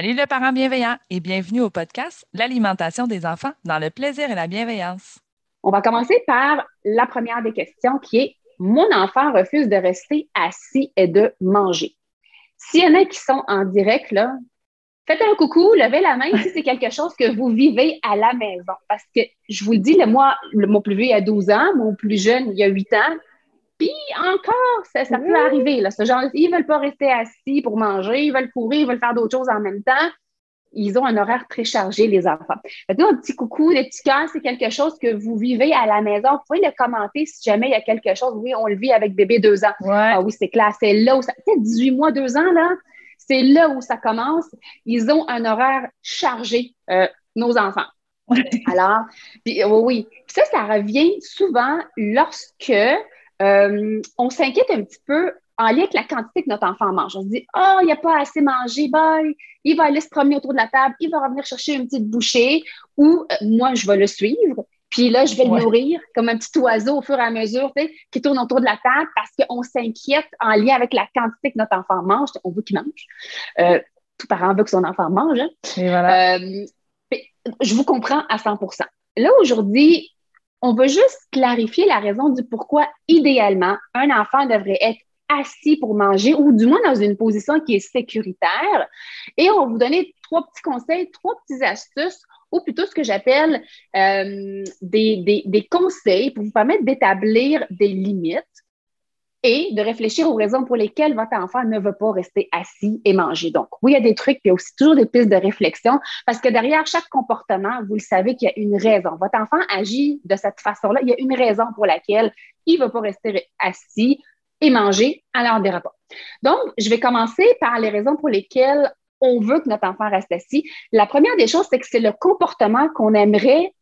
Salut le parent bienveillant et bienvenue au podcast L'alimentation des enfants dans le plaisir et la bienveillance. On va commencer par la première des questions qui est Mon enfant refuse de rester assis et de manger. S'il y en a qui sont en direct, là, faites un coucou, levez la main si c'est quelque chose que vous vivez à la maison. Parce que je vous le dis, le, moi, le, mon plus vieux, il y a 12 ans, mon plus jeune, il y a 8 ans. Puis encore, ça, peut arriver. Là, ce genre, ils ne veulent pas rester assis pour manger, ils veulent courir, ils veulent faire d'autres choses en même temps. Ils ont un horaire très chargé, les enfants. Donc, un petit coucou, des petits cœurs, c'est quelque chose que vous vivez à la maison. Vous pouvez le commenter si jamais il y a quelque chose. Oui, on le vit avec bébé deux ans. Ah oui, c'est clair. C'est là où ça. Tu sais, 18 mois, deux ans, là, c'est là où ça commence. Ils ont un horaire chargé, euh, nos enfants. Alors, puis, oui, oui. ça, ça revient souvent lorsque euh, on s'inquiète un petit peu en lien avec la quantité que notre enfant mange. On se dit, oh, il n'y a pas assez mangé, bye. il va aller se promener autour de la table, il va revenir chercher une petite bouchée ou euh, moi, je vais le suivre. Puis là, je vais le nourrir comme un petit oiseau au fur et à mesure qui tourne autour de la table parce qu'on s'inquiète en lien avec la quantité que notre enfant mange. On veut qu'il mange. Euh, tout parent veut que son enfant mange. Hein. Euh, je vous comprends à 100% Là, aujourd'hui, on veut juste clarifier la raison du pourquoi, idéalement, un enfant devrait être assis pour manger ou du moins dans une position qui est sécuritaire. Et on va vous donner trois petits conseils, trois petites astuces ou plutôt ce que j'appelle euh, des, des, conseils pour vous permettre d'établir des limites et de réfléchir aux raisons pour lesquelles votre enfant ne veut pas rester assis et manger. Donc, oui, il y a des trucs, il y a aussi toujours des pistes de réflexion parce que derrière chaque comportement, vous le savez qu'il y a une raison. Votre enfant agit de cette façon-là. Il y a une raison pour laquelle il ne veut pas rester assis et manger à l'heure des repas. Donc, je vais commencer par les raisons pour lesquelles on veut que notre enfant reste assis. La première des choses, c'est que c'est le comportement qu'on aimerait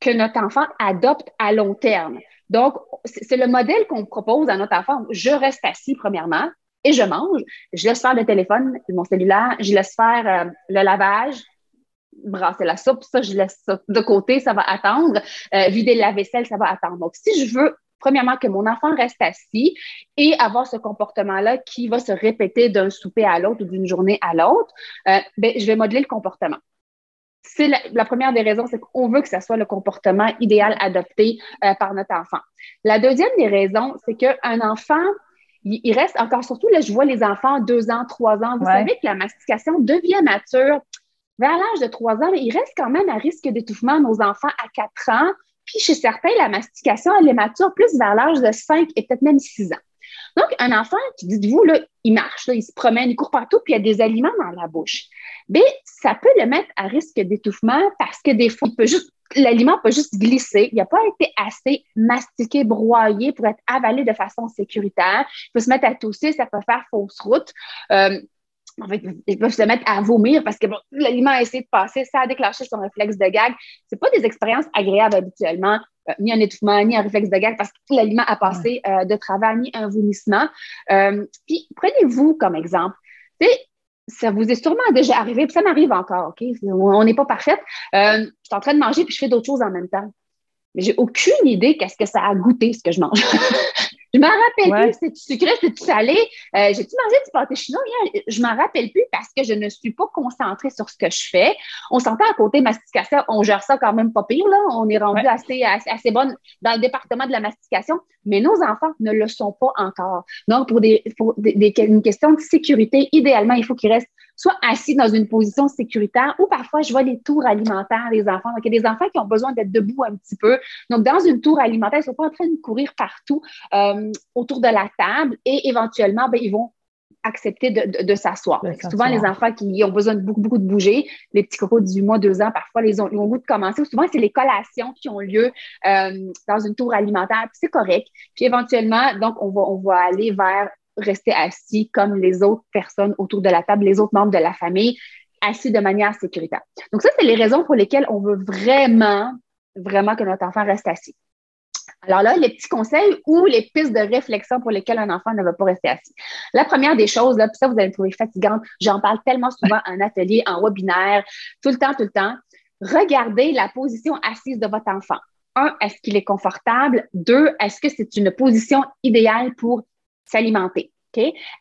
que notre enfant adopte à long terme. Donc, c'est le modèle qu'on propose à notre enfant. Je reste assis, premièrement, et je mange. Je laisse faire le téléphone, mon cellulaire, je laisse faire euh, le lavage, brasser la soupe, ça, je laisse ça de côté, ça va attendre. Euh, vider la vaisselle, ça va attendre. Donc, si je veux, premièrement, que mon enfant reste assis et avoir ce comportement-là qui va se répéter d'un souper à l'autre ou d'une journée à l'autre, euh, ben, je vais modeler le comportement c'est la, première des raisons, c'est qu'on veut que ce soit le comportement idéal adopté euh, par notre enfant. La deuxième des raisons, c'est qu'un enfant, il, reste encore, surtout là, je vois les enfants deux ans, trois ans. Vous savez que la mastication devient mature vers l'âge de trois ans, mais il reste quand même à risque d'étouffement nos enfants à quatre ans. Puis chez certains, la mastication, elle est mature plus vers l'âge de cinq et peut-être même six ans. Donc, un enfant, dites-vous, là, il marche, il se promène, il court partout, puis il y a des aliments dans la bouche. Mais ça peut le mettre à risque d'étouffement parce que des fois, l'aliment peut juste glisser. Il n'a pas été assez mastiqué, broyé pour être avalé de façon sécuritaire. Il peut se mettre à tousser, ça peut faire fausse route. Euh, en fait, ils peuvent se mettre à vomir parce que l'aliment a essayé de passer, ça a déclenché son réflexe de gag. Ce pas des expériences agréables habituellement, ni un étouffement, ni un réflexe de gag parce que l'aliment a passé euh, de travers, ni un vomissement. Euh, puis prenez-vous comme exemple. ça vous est sûrement déjà arrivé, puis ça m'arrive encore, OK? On n'est pas parfaite. je suis en train de manger, puis je fais d'autres choses en même temps. Mais j'ai aucune idée qu'est-ce que ça a goûté, ce que je mange. Je m'en rappelle plus, c'est-tu sucré, c'est-tu salé? Euh, j'ai-tu mangé du pâté chinois? Je m'en rappelle plus parce que je ne suis pas concentrée sur ce que je fais. On s'entend à côté mastication, on gère ça quand même pas pire, là. On est rendu assez, assez, bonne dans le département de la mastication, mais nos enfants ne le sont pas encore. Donc, pour, des, pour des, une question de sécurité, idéalement, il faut qu'ils restent soit assis dans une position sécuritaire ou parfois je vois les tours alimentaires des enfants. Donc, il y a des enfants qui ont besoin d'être debout un petit peu. Donc, dans une tour alimentaire, ils ne sont pas en train de courir partout euh, autour de la table et éventuellement, ben, ils vont accepter de, s'asseoir. Souvent, les enfants qui ont besoin de beaucoup, beaucoup de bouger, les petits cocos de 18 mois, 2 ans, parfois, ils ont, ils ont goût de commencer. Souvent, c'est les collations qui ont lieu euh, dans une tour alimentaire, c'est correct. Puis éventuellement, donc, on va, on va aller vers rester assis comme les autres personnes autour de la table, les autres membres de la famille, assis de manière sécuritaire. Donc, ça, c'est les raisons pour lesquelles on veut vraiment, vraiment que notre enfant reste assis. Alors là, les petits conseils ou les pistes de réflexion pour lesquelles un enfant ne veut pas rester assis. La première des choses, là, puis ça, vous allez me trouver fatigante, j'en parle tellement souvent en atelier, en webinaire, tout le temps, tout le temps. Regardez la position assise de votre enfant. Un, est-ce qu'il est confortable? Deux, est-ce que c'est une position idéale pour s'alimenter.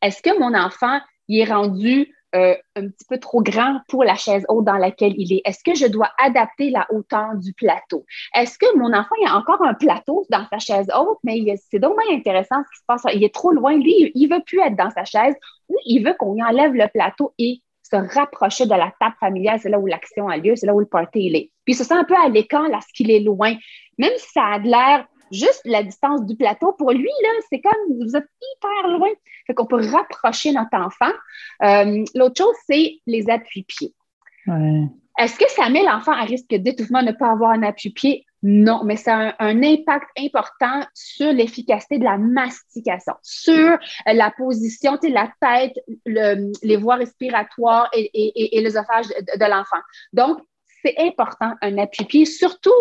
Est-ce que mon enfant il est rendu euh, un petit peu trop grand pour la chaise haute dans laquelle il est? Est-ce que je dois adapter la hauteur du plateau? Est-ce que mon enfant il a encore un plateau dans sa chaise haute, mais c'est donc bien intéressant ce qui se passe. Il est trop loin. Lui, il ne veut plus être dans sa chaise ou il veut qu'on lui enlève le plateau et se rapprocher de la table familiale. C'est là où l'action a lieu, c'est là où le party est. Puis il se sent un peu à l'écart lorsqu'il est loin. Même si ça a l'air juste la distance du plateau, pour lui, là, c'est comme vous êtes hyper loin. Fait qu'on peut rapprocher notre enfant. Euh, l'autre chose, c'est les appuis-pieds. Est-ce que ça met l'enfant à risque d'étouffement de ne pas avoir un appui-pied? Non, mais ça a un, impact important sur l'efficacité de la mastication, sur la position, la tête, les voies respiratoires et, et, et, l'œsophage de, de l'enfant. Donc, c'est important un appui-pied, surtout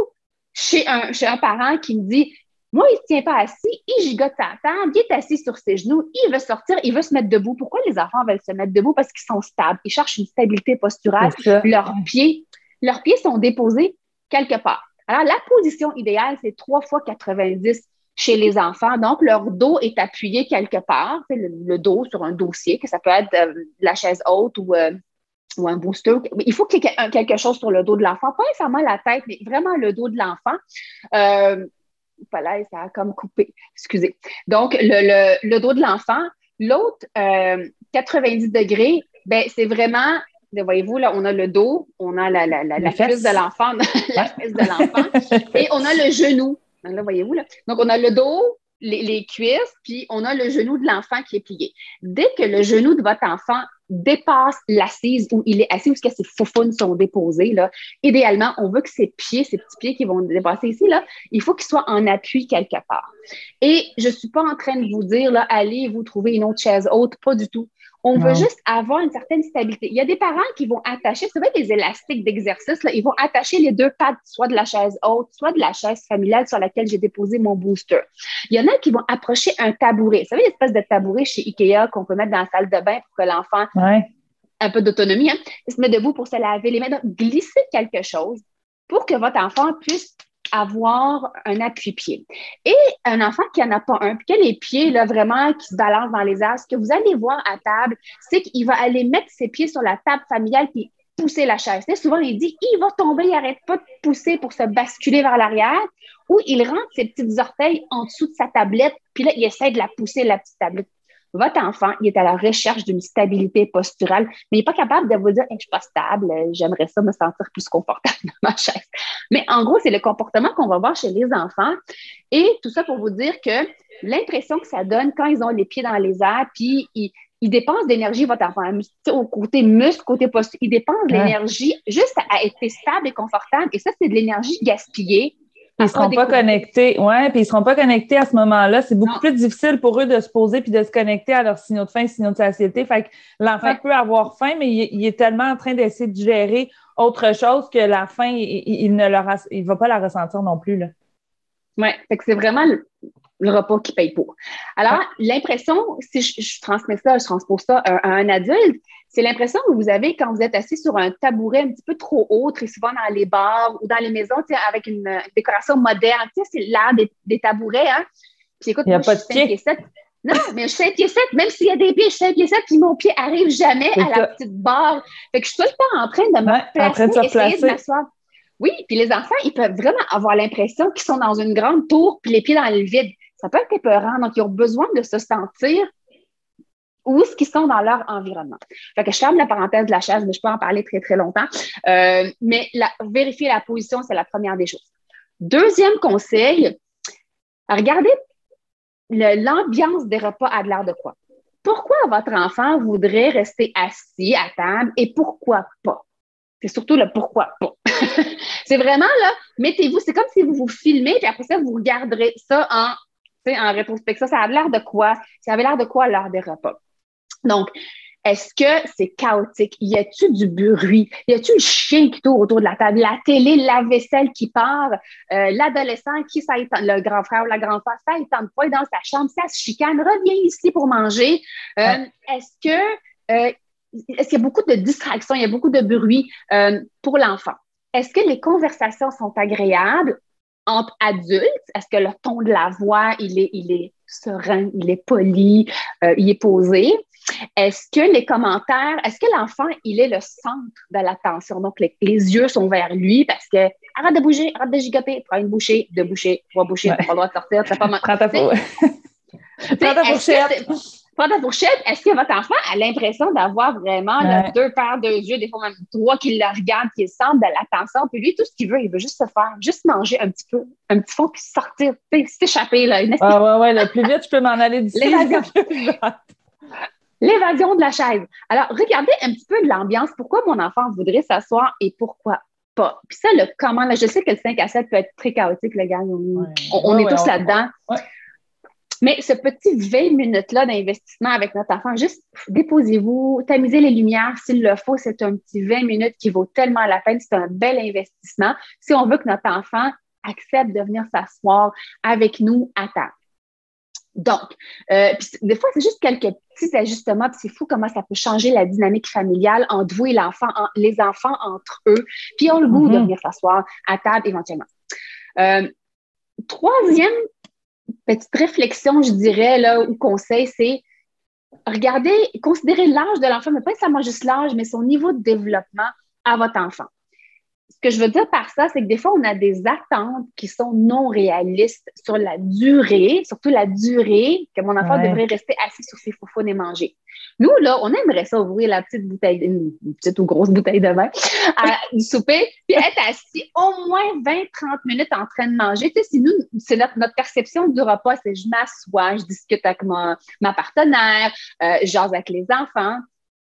chez un, chez un parent qui me dit moi, il ne se tient pas assis, il gigote sa table, il est assis sur ses genoux, il veut sortir, il veut se mettre debout. Pourquoi les enfants veulent se mettre debout? Parce qu'ils sont stables, ils cherchent une stabilité posturale. Leurs pieds, leurs pieds sont déposés quelque part. Alors, la position idéale, c'est 3 fois 90 chez les enfants. Donc, leur dos est appuyé quelque part, le, dos sur un dossier, que ça peut être euh, la chaise haute ou, euh, ou un booster. Il faut qu'il y ait quelque chose sur le dos de l'enfant, pas nécessairement la tête, mais vraiment le dos de l'enfant. Euh, là, ça a comme coupé. Excusez. Donc, le, dos de l'enfant. L'autre, 90 euh, degrés, ben, c'est vraiment, voyez-vous, là, on a le dos, on a la, la, la, la fesse de l'enfant, la fesse de l'enfant, et on a le genou. là, voyez-vous, là. Donc, on a le dos, les, les, cuisses, puis on a le genou de l'enfant qui est plié. Dès que le genou de votre enfant dépasse l'assise où il est assis, où ses foufounes sont déposées, là, idéalement, on veut que ses pieds, ses petits pieds qui vont dépasser ici, là, il faut qu'ils soient en appui quelque part. Et je ne suis pas en train de vous dire, là, allez vous trouver une autre chaise haute, pas du tout. On veut juste avoir une certaine stabilité. Il y a des parents qui vont attacher, c'est vrai, des élastiques d'exercice, ils vont attacher les deux pattes, soit de la chaise haute, soit de la chaise familiale sur laquelle j'ai déposé mon booster. Il y en a qui vont approcher un tabouret. Vous savez, l'espèce de tabouret chez Ikea qu'on peut mettre dans la salle de bain pour que l'enfant ait un peu d'autonomie, hein, se met debout pour se laver les mains. Donc, glissez quelque chose pour que votre enfant puisse avoir un appui-pied. Et un enfant qui n'en a pas un, puis qui a les pieds là, vraiment qui se balancent dans les airs, ce que vous allez voir à table, c'est qu'il va aller mettre ses pieds sur la table familiale puis pousser la chaise. souvent, il dit il va tomber, il n'arrête pas de pousser pour se basculer vers l'arrière, ou il rentre ses petites orteils en dessous de sa tablette, puis là, il essaie de la pousser, la petite tablette. Votre enfant, il est à la recherche d'une stabilité posturale, mais il n'est pas capable de vous dire Je ne suis pas stable, j'aimerais ça me sentir plus confortable dans ma chaise. Mais en gros, c'est le comportement qu'on va voir chez les enfants. Et tout ça pour vous dire que l'impression que ça donne quand ils ont les pieds dans les airs, puis ils, dépensent d'énergie, votre enfant, au côté muscle, côté posture, ils dépensent d'énergie juste à être stable et confortable. Et ça, c'est de l'énergie gaspillée ils ne seront pas connectés. Ouais, puis ils seront pas connectés à ce moment-là. C'est beaucoup plus difficile pour eux de se poser puis de se connecter à leurs signaux de faim, signaux de satiété. Fait que l'enfant peut avoir faim, mais il, est tellement en train d'essayer de gérer autre chose que la faim, il, ne il va pas la ressentir non plus. Oui, fait que c'est vraiment le, repas qui paye pour. Alors, l'impression, si je, transmets ça, je transpose ça à un adulte, c'est l'impression que vous avez quand vous êtes assis sur un tabouret un petit peu trop haut, très souvent dans les bars ou dans les maisons, avec une, décoration moderne. c'est l'art des, tabourets. Hein? Puis écoute, moi, je suis 5 pieds 7. Non, mais je suis 5 pieds 7, même s'il y a des pieds, je suis 5 pieds 7, puis mon pied arrive jamais à la petite barre. Fait que je suis tout le temps en train de me placer, de essayer de m'asseoir. Oui, puis les enfants, ils peuvent vraiment avoir l'impression qu'ils sont dans une grande tour, puis les pieds dans le vide. Ça peut être épeurant, donc ils ont besoin de se sentir où est-ce qu'ils sont dans leur environnement. Fait que je ferme la parenthèse de la chaise, mais je peux en parler très, très longtemps. Euh, mais vérifier la position, c'est la première des choses. Deuxième conseil, regardez l'ambiance des repas à de l'air de quoi? Pourquoi votre enfant voudrait rester assis à table et pourquoi pas? C'est surtout le pourquoi pas. c'est vraiment là, mettez-vous, c'est comme si vous vous filmez, puis après ça, vous regarderez ça en, en rétrospective. Ça a l'air de quoi? Ça avait l'air de quoi lors des repas? Donc, est-ce que c'est chaotique? Y a-tu du bruit? Y a-tu le chien qui tourne autour de la table? La télé, la vaisselle qui part? Euh, l'adolescent qui, ça le grand frère ou la grande sœur, ça, il tente pas dans sa chambre, ça se chicane, reviens ici pour manger. Euh, est-ce que, euh, est-ce qu'il y a beaucoup de distractions? Il y a beaucoup de bruit pour l'enfant? Est-ce que les conversations sont agréables entre adultes? Est-ce que le ton de la voix, il est, il est serein, il est poli, il est posé? Est-ce que les commentaires, est-ce que l'enfant, il est le centre de l'attention? Donc, les, yeux sont vers lui parce que arrête de bouger, arrête de gigoter, prends une bouchée, deux bouchées, trois bouchées, tu n'as pas le droit de sortir, t'as pas Prends ta, Prends ta fourchette. Prends ta fourchette. Est-ce que votre enfant a l'impression d'avoir vraiment deux paires de yeux, des fois même trois qui le regardent, qui le centre de l'attention? Puis lui, tout ce qu'il veut, il veut juste se faire, juste manger un petit peu, un petit fond, puis sortir, s'échapper. Là, ouais, ouais, ouais. Le plus vite je peux m'en aller d'ici. L'évasion de la chaise. Alors, regardez un petit peu de l'ambiance. Pourquoi mon enfant voudrait s'asseoir et pourquoi pas? Puis ça, le comment, là, je sais que le 5 à 7 peut être très chaotique, le gars. On, est tous là-dedans. Mais ce petit 20 minutes-là d'investissement avec notre enfant, juste déposez-vous, tamisez les lumières s'il le faut. C'est un petit 20 minutes qui vaut tellement la peine. C'est un bel investissement si on veut que notre enfant accepte de venir s'asseoir avec nous à table. Donc, euh, des fois, c'est juste quelques petits ajustements, puis c'est fou comment ça peut changer la dynamique familiale entre vous et l'enfant, les enfants entre eux, puis ont le goût de mm-hmm. venir s'asseoir à table éventuellement. Euh, troisième petite réflexion, je dirais, là, ou conseil, c'est regarder, considérer l'âge de l'enfant, mais pas seulement juste l'âge, mais son niveau de développement à votre enfant que je veux dire par ça, c'est que des fois, on a des attentes qui sont non réalistes sur la durée, surtout la durée que mon enfant devrait rester assis sur ses foufounes et manger. Nous, là, on aimerait ça ouvrir la petite bouteille, une petite ou grosse bouteille de vin à, du souper, puis être assis au moins 20-30 minutes en train de manger. Tu sais, si nous, c'est notre, perception du repas, c'est je m'assois, je discute avec ma, ma partenaire, euh, jase avec les enfants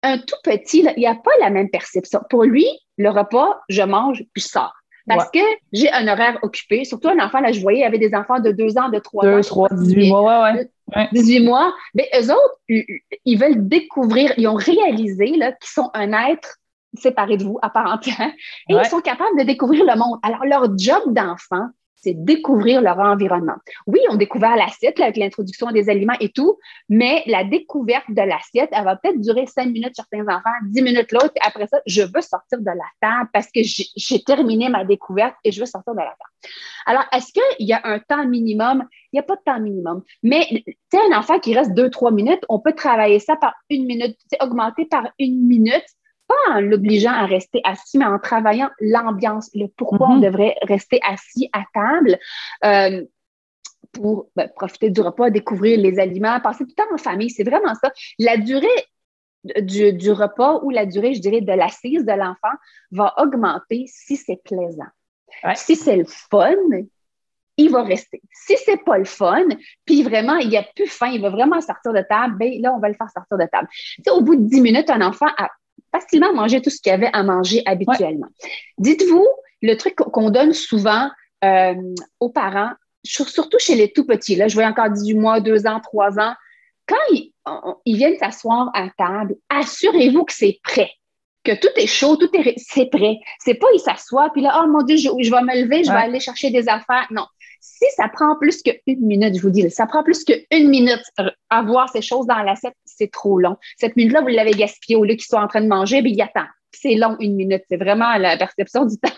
un tout petit, il n'y a pas la même perception. Pour lui, le repas, je mange puis je sors. Parce que j'ai un horaire occupé. Surtout un enfant, là, je voyais, il y avait des enfants de 2 ans, de 3 ans. 2, 3, 18 mois, ouais, ouais. 18 mois. Mais eux autres, ils veulent découvrir, ils ont réalisé qu'ils sont un être séparé de vous à part entière et ils sont capables de découvrir le monde. Alors, leur job d'enfant, c'est découvrir leur environnement. Oui, on découvert l'assiette avec l'introduction des aliments et tout, mais la découverte de l'assiette, elle va peut-être durer cinq minutes certains enfants, dix minutes l'autre, après ça, je veux sortir de la table parce que j'ai terminé ma découverte et je veux sortir de la table. Alors, est-ce qu'il y a un temps minimum? Il n'y a pas de temps minimum. Mais, tu un enfant qui reste deux, trois minutes, on peut travailler ça par une minute, augmenter par une minute pas en l'obligeant à rester assis, mais en travaillant l'ambiance, le pourquoi on mhm. devrait rester assis à table. Euh, pour ben, profiter du repas, découvrir les aliments, passer du temps en famille. C'est vraiment ça. La durée du, repas ou la durée, je dirais, de l'assise de l'enfant va augmenter si c'est plaisant. Si c'est le fun, il va rester. Si c'est pas le fun, puis vraiment, il a plus faim, il va vraiment sortir de table, ben là, on va le faire sortir de table. au bout de 10 minutes, un enfant a facilement manger tout ce qu'il y avait à manger habituellement. Dites-vous, le truc qu'on donne souvent euh, aux parents, surtout chez les tout petits, là, je vois encore 18 mois, 2 ans, 3 ans, quand ils, viennent s'asseoir à table, assurez-vous que c'est prêt que tout est chaud, tout est c'est prêt. C'est pas ils s'assoient puis là oh mon dieu, je, vais me lever, je vais aller chercher des affaires. Non, si ça prend plus qu'une minute, je vous dis, ça prend plus qu'une minute à voir ces choses dans l'assiette, c'est trop long. Cette minute-là, vous l'avez gaspillée au lieu qu'ils soient en train de manger, bien, il attend. C'est long, une minute. C'est vraiment la perception du temps.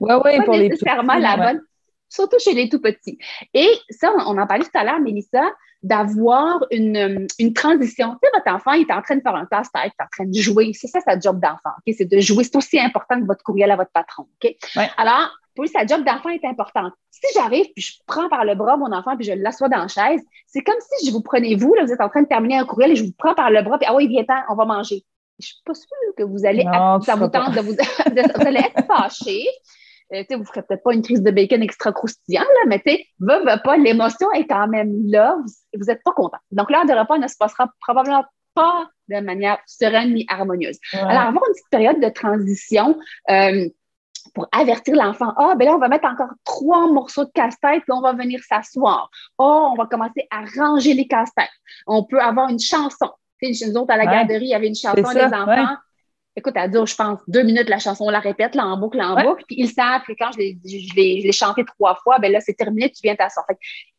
Oui, oui, pour nécessairement la bonne. surtout chez les tout petits. Et ça, on en parlait tout à l'heure, Mélissa, d'avoir une, une, transition. Tu sais, votre enfant, il est en train de faire un casse-tête, il est en train de jouer. C'est ça, sa job d'enfant. C'est de jouer. C'est aussi important que votre courriel à votre patron. Alors, pour lui, sa job d'enfant est importante. Si j'arrive puis je prends par le bras mon enfant puis je l'assois dans la chaise, c'est comme si je vous prenais vous, là, vous êtes en train de terminer un courriel et je vous prends par le bras puis ah oui, viens on va manger. Je suis pas sûre que vous allez, ça vous tente de vous, vous allez être fâché. Euh, vous ne ferez peut-être pas une crise de bacon extra croustillant, là, mais tu va, va pas, l'émotion est quand même là, vous n'êtes pas content. Donc, l'heure de repas ne se passera probablement pas de manière sereine ni harmonieuse. Alors, avoir une petite période de transition, euh, pour avertir l'enfant. Ah, ben là, on va mettre encore trois morceaux de casse-tête, puis on va venir s'asseoir. Oh, on va commencer à ranger les casse-têtes. On peut avoir une chanson. Tu sais, nous autres, à la garderie, il y avait une chanson des enfants. Écoute, elle dure, je pense, deux minutes la chanson, on la répète là, en boucle, en boucle, puis ils savent que quand je l'ai chanté trois fois, ben là, c'est terminé, tu viens t'asseoir.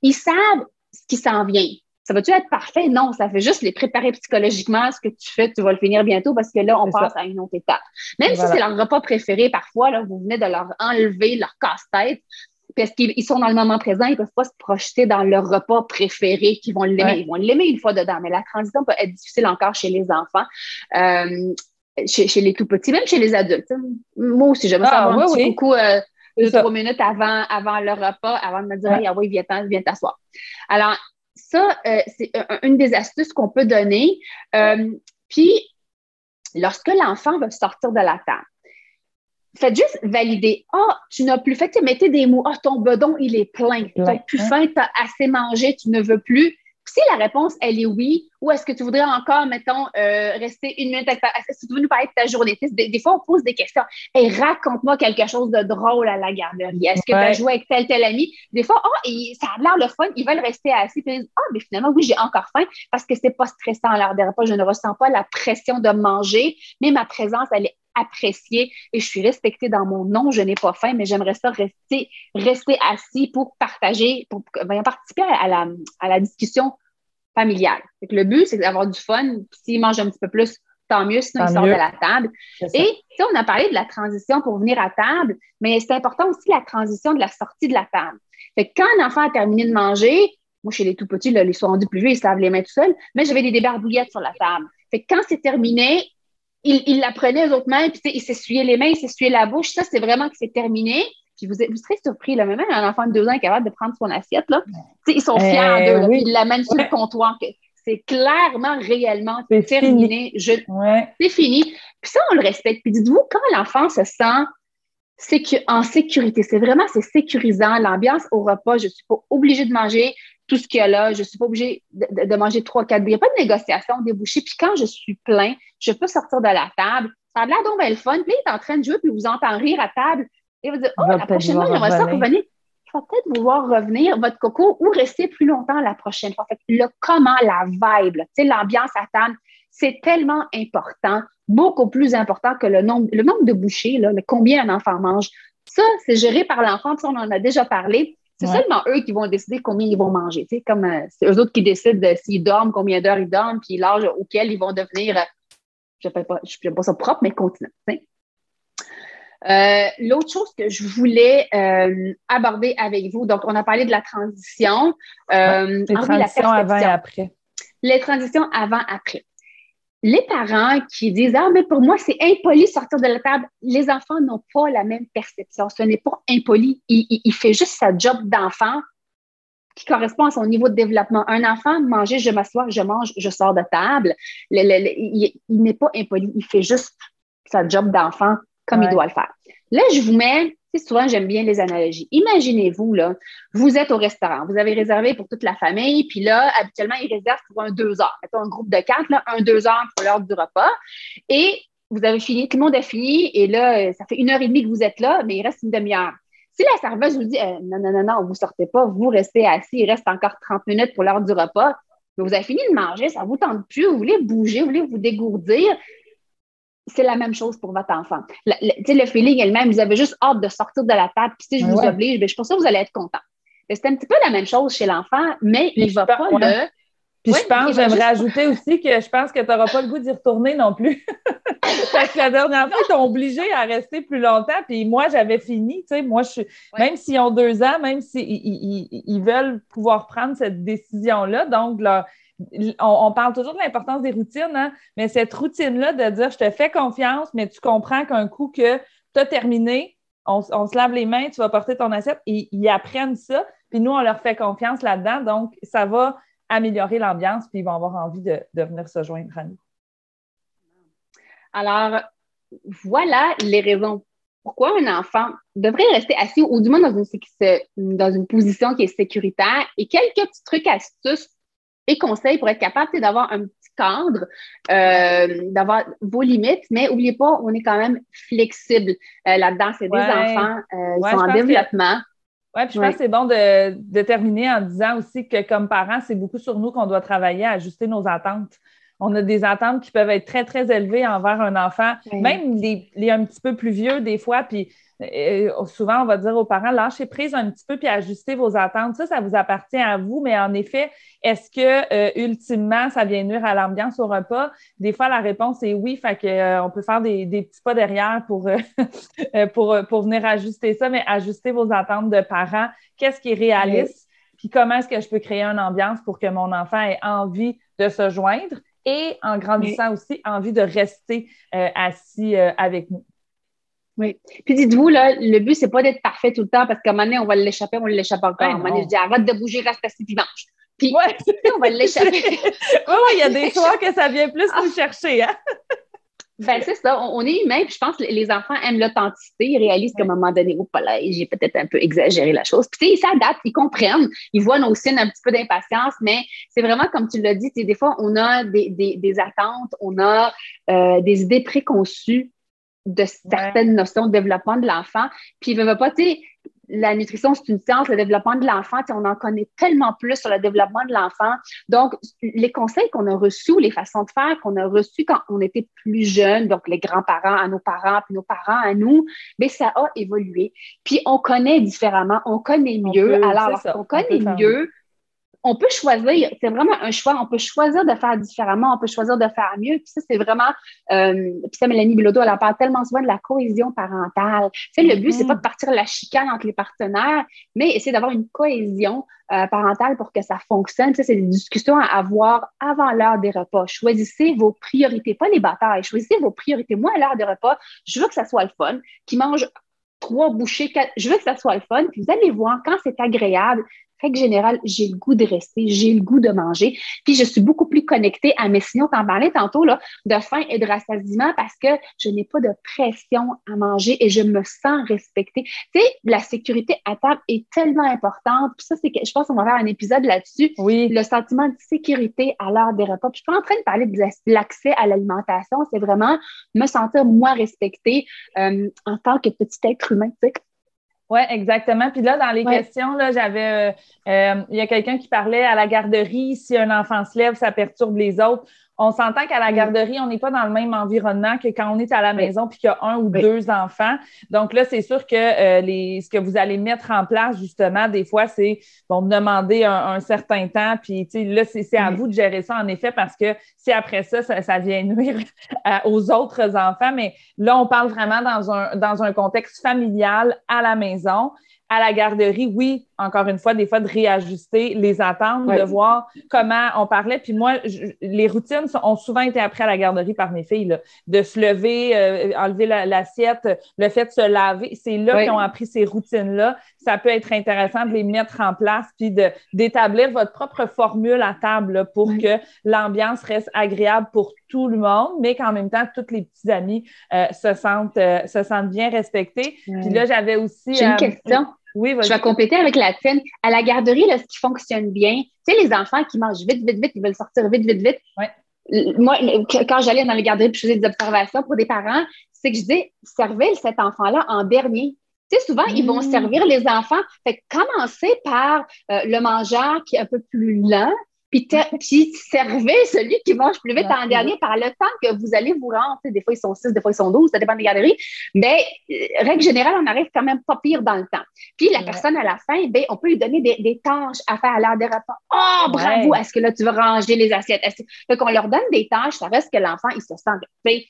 Ils savent ce qui s'en vient. Ça va-tu être parfait? Non, ça fait juste les préparer psychologiquement. Ce que tu fais, tu vas le finir bientôt parce que là, on passe à une autre étape. Même si c'est leur repas préféré, parfois, là, vous venez de leur enlever leur casse-tête parce qu'ils sont dans le moment présent, ils ne peuvent pas se projeter dans leur repas préféré, qu'ils vont l'aimer. Ils vont l'aimer une fois dedans, mais la transition peut être difficile encore chez les enfants. Euh, chez, les tout petits, même chez les adultes. Moi aussi, j'aime ça ah, un petit coucou euh, deux, trois minutes avant, avant le repas, avant de me dire, ah oui, viens, viens t'asseoir. Alors, ça, euh, c'est une des astuces qu'on peut donner. Euh, puis, lorsque l'enfant va sortir de la table, faites juste valider. Ah, oh, tu n'as plus fait, tu mettais des mots. Ah, ton bedon, il est plein. Tu n'as plus faim, tu as assez mangé, tu ne veux plus. Si la réponse, elle est oui, ou est-ce que tu voudrais encore, mettons, euh, rester une minute avec ta... Est-ce que tu veux nous parler de ta journée? Des, fois, on pose des questions. Et raconte-moi quelque chose de drôle à la garderie. Est-ce que tu as joué avec tel, tel ami? Des fois, oh, ça a l'air le fun, ils veulent rester assis. Puis ils disent, ah, mais finalement, oui, j'ai encore faim parce que c'est pas stressant à l'heure des repas. Je ne ressens pas la pression de manger, mais ma présence, elle est appréciée et je suis respectée dans mon nom. Je n'ai pas faim, mais j'aimerais ça rester, rester assis pour partager, pour, participer à la, à la discussion familiale. le but, c'est d'avoir du fun. S'il mange un petit peu plus, tant mieux, sinon il sort de la table. Et on a parlé de la transition pour venir à table, mais c'est important aussi la transition de la sortie de la table. Fait quand un enfant a terminé de manger, moi, chez les tout petits, là, les soirs rendus plus vieux, ils se lavent les mains tout seuls, mais j'avais des débarbouillettes sur la table. Fait quand c'est terminé, il, la prenait aux autres mains, puis il s'essuyait les mains, il s'essuyait la bouche. Ça, c'est vraiment que c'est terminé. Puis vous, vous serez surpris, là, même un enfant de deux ans est capable de prendre son assiette, là. ils sont fiers euh, d'eux, ils l'amènent sur le comptoir. C'est clairement, réellement terminé. C'est fini. Puis ça, on le respecte. Puis dites-vous, quand l'enfant se sent en sécurité, c'est vraiment c'est sécurisant. L'ambiance au repas, je ne suis pas obligée de manger tout ce qu'il y a là. Je ne suis pas obligée de, manger trois, quatre. Il n'y a pas de négociation débouchée. Puis quand je suis plein, je peux sortir de la table. Ça a l'air donc le fun. Puis il est en train de jouer, puis vous entend rire à table. Et vous dites, oh, la prochaine fois, j'aimerais ça revenir. Il va peut-être vouloir revenir, votre coco, ou rester plus longtemps la prochaine fois. Fait le comment, la vibe, l'ambiance à table, c'est tellement important, beaucoup plus important que le nombre, le nombre de bouchées, là, combien un enfant mange. Ça, c'est géré par l'enfant, on en a déjà parlé. C'est seulement eux qui vont décider combien ils vont manger. Comme euh, c'est eux autres qui décident s'ils dorment, combien d'heures ils dorment, puis l'âge auquel ils vont devenir, euh, je ne sais pas ça propre, mais continent. Euh, l'autre chose que je voulais aborder avec vous, donc on a parlé de la transition. Les transitions avant et après. Les transitions avant-après. Les parents qui disent Ah, mais pour moi, c'est impoli sortir de la table, les enfants n'ont pas la même perception. Ce n'est pas impoli. Il, fait juste sa job d'enfant qui correspond à son niveau de développement. Un enfant, manger, je m'assois, je mange, je sors de table. il n'est pas impoli. Il fait juste sa job d'enfant comme il doit le faire. Là, je vous mets, souvent j'aime bien les analogies. Imaginez-vous, là, vous êtes au restaurant, vous avez réservé pour toute la famille, puis là, habituellement, ils réservent pour un deux heures. Mettons un groupe de quatre, là, un deux heures pour l'heure du repas. Et vous avez fini, tout le monde a fini, et là, ça fait une heure et demie que vous êtes là, mais il reste une demi-heure. Si la serveuse vous dit euh, non, non, non, non, vous sortez pas, vous restez assis, il reste encore 30 minutes pour l'heure du repas, mais vous avez fini de manger, ça vous tente plus, vous voulez bouger, vous voulez vous dégourdir, c'est la même chose pour votre enfant. Le, le feeling elle-même, vous avez juste hâte de sortir de la table, puis si je vous oblige, bien, je pense que vous allez être content. C'est un petit peu la même chose chez l'enfant, mais il ne va pas le Puis je pense, j'aimerais ajouter aussi que je pense que tu n'auras pas le goût d'y retourner non plus. Parce que la dernière fois, ils t'ont obligé à rester plus longtemps. Puis moi, j'avais fini. Tu sais, moi, je même s'ils ont deux ans, même s'ils ils, veulent pouvoir prendre cette décision-là, donc on, parle toujours de l'importance des routines, hein, mais cette routine-là de dire je te fais confiance, mais tu comprends qu'un coup que tu as terminé, on, se lave les mains, tu vas porter ton assiette et ils apprennent ça. Puis nous, on leur fait confiance là-dedans. Donc, ça va améliorer l'ambiance, puis ils vont avoir envie de, venir se joindre à nous. Alors, voilà les raisons pourquoi un enfant devrait rester assis ou du moins dans une, dans une position qui est sécuritaire et quelques petits trucs, astuces et conseils pour être capable d'avoir un petit cadre, euh, d'avoir vos limites, mais n'oubliez pas, on est quand même flexible euh, là-dedans. C'est des enfants, euh, ils sont en développement. Oui, puis je pense que c'est bon de, terminer en disant aussi que comme parents, c'est beaucoup sur nous qu'on doit travailler à ajuster nos attentes. On a des attentes qui peuvent être très, très élevées envers un enfant, même les, les, un petit peu plus vieux des fois, puis souvent, on va dire aux parents, lâchez prise un petit peu puis ajustez vos attentes. Ça, ça vous appartient à vous, mais en effet, est-ce que euh, ultimement, ça vient nuire à l'ambiance au repas? Des fois, la réponse est oui, fait que, euh, on peut faire des, petits pas derrière pour, euh, pour, pour venir ajuster ça, mais ajuster vos attentes de parents. Qu'est-ce qui est réaliste? Puis comment est-ce que je peux créer une ambiance pour que mon enfant ait envie de se joindre? Et en grandissant aussi, envie de rester assis avec nous. Oui. Puis dites-vous, là, le but, c'est pas d'être parfait tout le temps parce qu'à un moment donné, on va l'échapper, on l'échappe encore. à un moment donné, je dis arrête de bouger, reste assis puis mange. Puis on va l'échapper. oui, oui, il y a des soirs que ça vient plus nous chercher. Hein? Ben, c'est ça. On, est humain, puis je pense que les enfants aiment l'authenticité. Ils réalisent qu'à un moment donné, oh, là, j'ai peut-être un peu exagéré la chose. Puis, ils s'adaptent, ils comprennent, ils voient nos signes un petit peu d'impatience, mais c'est vraiment comme tu l'as dit, des fois, on a des, des, des attentes, on a euh, des idées préconçues de certaines notions de développement de l'enfant. Puis, il veut pas, tu sais, la nutrition, c'est une science, le développement de l'enfant, on en connaît tellement plus sur le développement de l'enfant. Donc, les conseils qu'on a reçus les façons de faire qu'on a reçus quand on était plus jeune, donc les grands-parents à nos parents, puis nos parents à nous, bien, ça a évolué. Puis, on connaît différemment, on connaît mieux. Alors, on connaît mieux, on peut choisir, c'est vraiment un choix, on peut choisir de faire différemment, on peut choisir de faire mieux. Puis ça, c'est vraiment, euh, puis ça, Mélanie Bilodeau, elle en parle tellement souvent de la cohésion parentale. Tu sais, le but, c'est pas de partir la chicane entre les partenaires, mais essayer d'avoir une cohésion euh, parentale pour que ça fonctionne. Tu sais, c'est des discussions à avoir avant l'heure des repas. Choisissez vos priorités, pas les batailles. Choisissez vos priorités. Moi, à l'heure des repas, je veux que ça soit le fun, qui mange trois bouchées, quatre. Je veux que ça soit le fun. Puis vous allez voir, quand c'est agréable, règle générale, j'ai le goût de rester, j'ai le goût de manger. Puis je suis beaucoup plus connectée à mes signaux, t'en parlais tantôt, là, de faim et de rassasiement parce que je n'ai pas de pression à manger et je me sens respectée. Tu sais, la sécurité à table est tellement importante. Puis ça, c'est que je pense qu'on va faire un épisode là-dessus. Oui. Le sentiment de sécurité à l'heure des repas. Puis je suis pas en train de parler de l'accès à l'alimentation, c'est vraiment me sentir moi respectée euh, en tant que petit être humain, tu sais. Oui, exactement. Puis là, dans les questions, là, j'avais, euh, euh, il y a quelqu'un qui parlait à la garderie, si un enfant se lève, ça perturbe les autres on s'entend qu'à la mm. garderie, on n'est pas dans le même environnement que quand on est à la maison puis qu'il y a un ou deux enfants. Donc là, c'est sûr que euh, les, ce que vous allez mettre en place, justement, des fois, c'est bon, demander un, certain temps. Puis là, c'est à vous de gérer ça, en effet, parce que si après ça, ça, vient nuire aux autres enfants. Mais là, on parle vraiment dans un, dans un contexte familial à la maison à la garderie, oui, encore une fois, des fois de réajuster les attentes, de voir comment on parlait. Puis moi, les routines ont souvent été apprises à la garderie par mes filles, de se lever, euh, enlever l'assiette, le fait de se laver. C'est là qu'ils ont appris ces routines-là. Ça peut être intéressant de les mettre en place, puis d'établir votre propre formule à table pour que l'ambiance reste agréable pour tout le monde, mais qu'en même temps, tous les petits amis euh, se, sentent, euh, se sentent bien respectés. Puis là, j'avais aussi... J'ai une question. Oui, Je vais compléter avec la tienne. À la garderie, là, ce qui fonctionne bien, tu sais, les enfants qui mangent vite, vite, vite, ils veulent sortir vite, vite, vite. Moi, quand j'allais dans les garderies je faisais des observations pour des parents, c'est que je disais, servez cet enfant-là en dernier. Tu sais, souvent, ils vont mmh. servir les enfants. Fait commencer par euh, le mangeur qui est un peu plus lent, puis, puis servez celui qui mange plus vite en dernier par le temps que vous allez vous rendre. Des fois, ils sont 6, des fois, ils sont 12, ça dépend des galeries. Mais, euh, règle générale, on arrive quand même pas pire dans le temps. Puis, la personne à la fin, ben, on peut lui donner des, tâches à faire à l'heure des repas. Oh, bravo! Est-ce que là, tu veux ranger les assiettes? Fait qu'on leur donne des tâches, ça reste que l'enfant, il se sent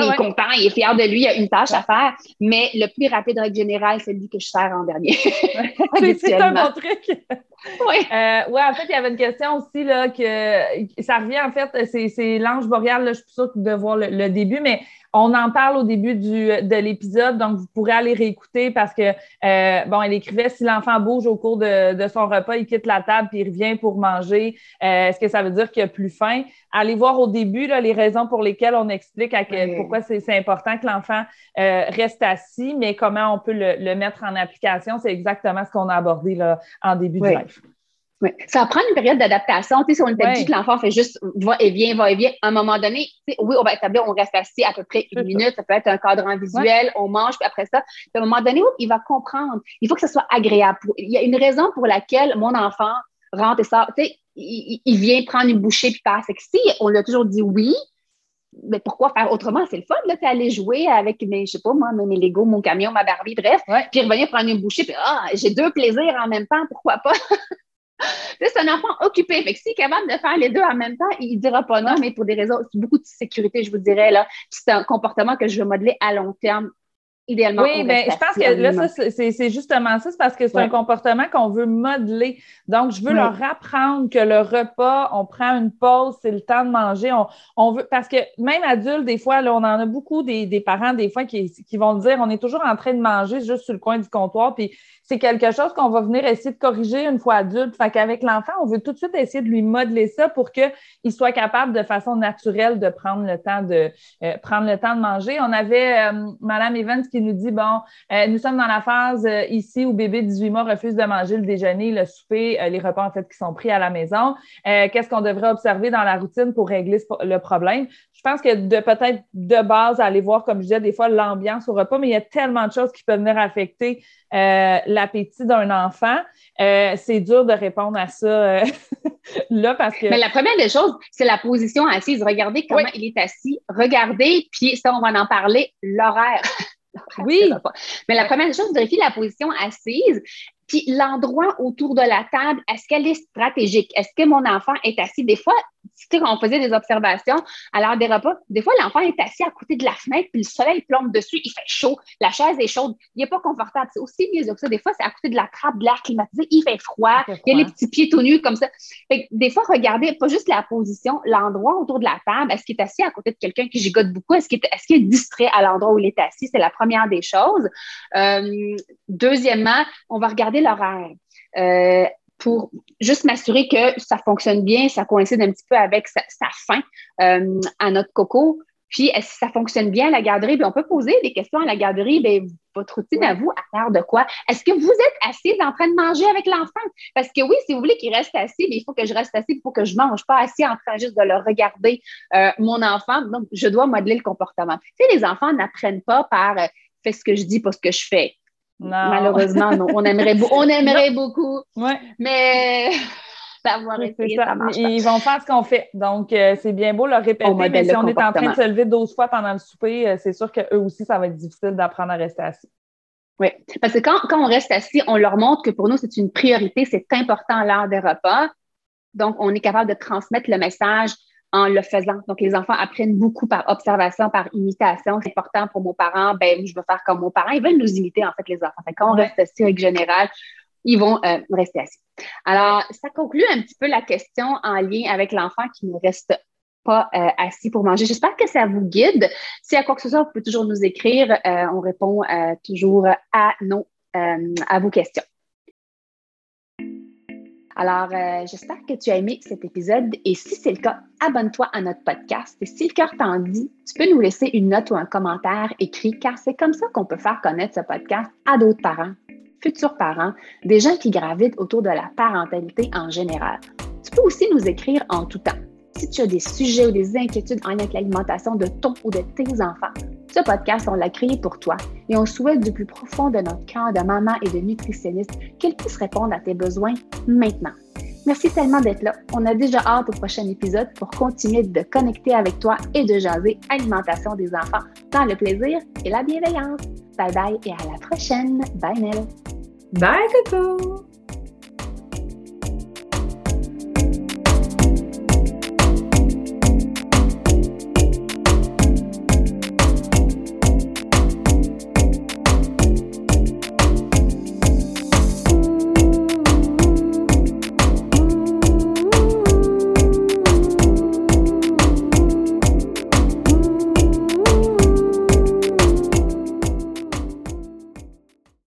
il est content, il est fier de lui, il a une tâche à faire, mais le plus rapide, règle générale, c'est lui que je sers en dernier. c'est un bon truc. oui. Euh, ouais, en fait, il y avait une question aussi, là, que ça revient, en fait, c'est l'ange boréal, là, je suis sûre de voir le, début, mais on en parle au début du, de l'épisode, donc vous pourrez aller réécouter parce que, euh, bon, elle écrivait si l'enfant bouge au cours de, de, son repas, il quitte la table puis il revient pour manger, euh, est-ce que ça veut dire qu'il a plus faim? Allez voir au début là, les raisons pour lesquelles on explique à quel, pourquoi c'est important que l'enfant euh, reste assis, mais comment on peut le, le mettre en application. C'est exactement ce qu'on a abordé là, en début de live. Oui. Ça prend une période d'adaptation. Tu sais, si on était dit que l'enfant fait juste va et vient, va et vient, à un moment donné, oui, on va établir, on reste assis à peu près une minute, ça peut être un cadran visuel, on mange, puis après ça, à un moment donné, il va comprendre. Il faut que ce soit agréable. Il y a une raison pour laquelle mon enfant rentre et sort. Tu sais, il, vient prendre une bouchée puis passe. Si on lui a toujours dit oui, mais pourquoi faire autrement? C'est le fun, là, aller jouer avec mes, je sais pas, moi, mes Lego, mon camion, ma Barbie, bref, puis revenir prendre une bouchée, puis ah, j'ai deux plaisirs en même temps, pourquoi pas? c'est un enfant occupé. Fait que s'il est capable de faire les deux en même temps, il dira pas non, mais pour des raisons, beaucoup de sécurité, je vous dirais, là. C'est un comportement que je veux modeler à long terme idéalement. Oui, bien, je pense que là, ça, c'est justement ça, c'est parce que c'est un comportement qu'on veut modeler. Donc, je veux leur apprendre que le repas, on prend une pause, c'est le temps de manger. On, on, veut, parce que même adulte, des fois, là, on en a beaucoup des, des parents, des fois, qui, qui, vont dire on est toujours en train de manger juste sur le coin du comptoir, puis c'est quelque chose qu'on va venir essayer de corriger une fois adulte. Fait qu'avec l'enfant, on veut tout de suite essayer de lui modeler ça pour qu'il soit capable de façon naturelle de prendre le temps de euh, prendre le temps de manger. On avait euh, Madame Evans qui nous dit bon, euh, nous sommes dans la phase ici où bébé 18 mois refuse de manger le déjeuner, le souper, les repas en fait qui sont pris à la maison. Qu'est-ce qu'on devrait observer dans la routine pour régler le problème? Je pense que de peut-être de base aller voir, comme je disais, des fois l'ambiance au repas, mais il y a tellement de choses qui peuvent venir affecter l'appétit d'un enfant. Euh, c'est dur de répondre à ça euh, là parce que. Mais la première des choses, c'est la position assise. Regardez comment il est assis. Regardez, puis ça, on va en parler, l'horaire. Oui. Mais la première des choses, vérifiez la position assise. Puis l'endroit autour de la table, est-ce qu'elle est stratégique? Est-ce que mon enfant est assis? Des fois, on faisait des observations à l'heure des repas, des fois, l'enfant est assis à côté de la fenêtre, puis le soleil plombe dessus, il fait chaud, la chaise est chaude, il n'est pas confortable. C'est aussi mieux que ça. Des fois, c'est à côté de la trappe de l'air climatisé, il fait froid, il, y a les petits pieds tout nus comme ça. des fois, regardez pas juste la position, l'endroit autour de la table, est-ce qu'il est assis à côté de quelqu'un qui gigote beaucoup? Est-ce qu'il est, distrait à l'endroit où il est assis? C'est la première des choses. Euh, deuxièmement, on va regarder l'horaire. Euh, pour juste m'assurer que ça fonctionne bien, ça coïncide un petit peu avec sa, fin euh, à notre coco. Puis, est-ce que ça fonctionne bien à la garderie? Bien, on peut poser des questions à la garderie. Bien, votre routine à vous, à faire de quoi? Est-ce que vous êtes assise en train de manger avec l'enfant? Parce que oui, si vous voulez qu'il reste assis, bien, il faut que je reste assis, il faut que je mange, pas assis en train juste de le regarder, euh, mon enfant. Donc, je dois modeler le comportement. Tu sais, les enfants n'apprennent pas par euh, fais ce que je dis, pas ce que je fais. Malheureusement, non. On aimerait, on aimerait beaucoup. Mais savoir ça. Ils vont faire ce qu'on fait. Donc, euh, c'est bien beau leur répéter, mais si on est en train de se lever 12 fois pendant le souper, euh, c'est sûr qu'eux aussi, ça va être difficile d'apprendre à rester assis. Oui, parce que quand, quand, on reste assis, on leur montre que pour nous, c'est une priorité, c'est important l'heure des repas. Donc, on est capable de transmettre le message en le faisant. Donc, les enfants apprennent beaucoup par observation, par imitation. C'est important pour mon parent, ben, je veux faire comme mon parent. Ils veulent nous imiter, en fait, les enfants. quand on reste assis, en général, ils vont euh, rester assis. Alors, ça conclut un petit peu la question en lien avec l'enfant qui ne reste pas euh, assis pour manger. J'espère que ça vous guide. Si à quoi que ce soit, vous pouvez toujours nous écrire. Euh, on répond toujours à nos à vos questions. Alors, euh, j'espère que tu as aimé cet épisode et si c'est le cas, abonne-toi à notre podcast. Et si le cœur t'en dit, tu peux nous laisser une note ou un commentaire écrit car c'est comme ça qu'on peut faire connaître ce podcast à d'autres parents, futurs parents, des gens qui gravitent autour de la parentalité en général. Tu peux aussi nous écrire en tout temps. Si tu as des sujets ou des inquiétudes en lien avec l'alimentation de ton ou de tes enfants, ce podcast, on l'a créé pour toi et on souhaite du plus profond de notre cœur de maman et de nutritionniste qu'elle puisse répondre à tes besoins maintenant. Merci tellement d'être là. On a déjà hâte au prochain épisode pour continuer de connecter avec toi et de jaser alimentation des enfants dans le plaisir et la bienveillance. Bye bye et à la prochaine. Bye Nell. Bye Coco.